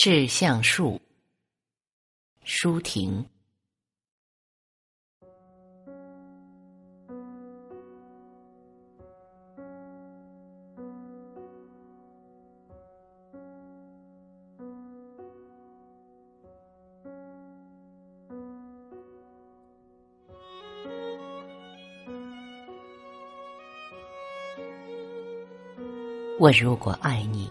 致橡树，舒婷。我如果爱你，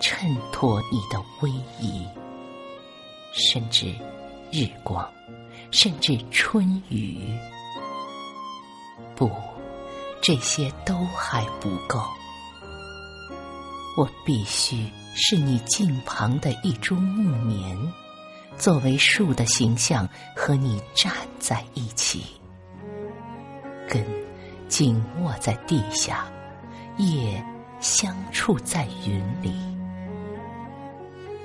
衬托你的威仪，甚至日光，甚至春雨。不，这些都还不够。我必须是你近旁的一株木棉，作为树的形象和你站在一起，根。紧握在地下，叶相触在云里。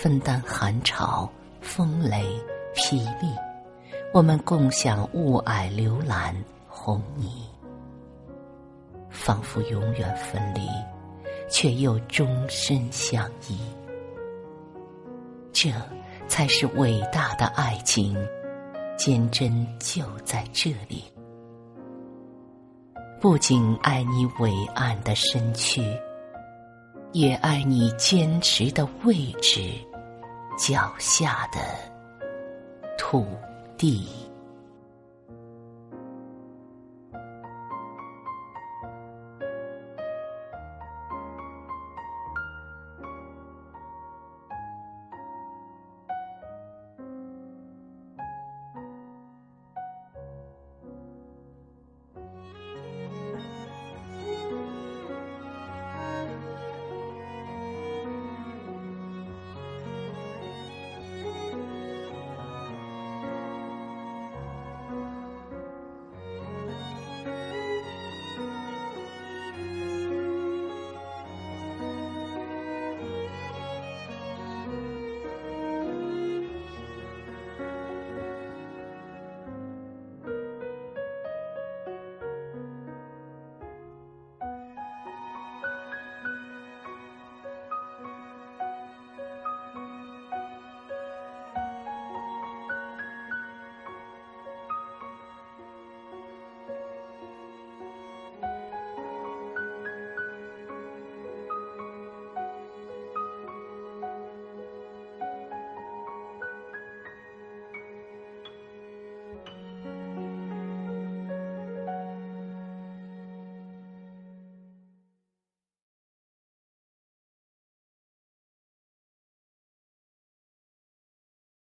分担寒潮、风雷、霹雳，我们共享雾霭、流岚、红霓，仿佛永远分离，却又终身相依。这才是伟大的爱情，坚贞就在这里。不仅爱你伟岸的身躯，也爱你坚持的位置，脚下的土地。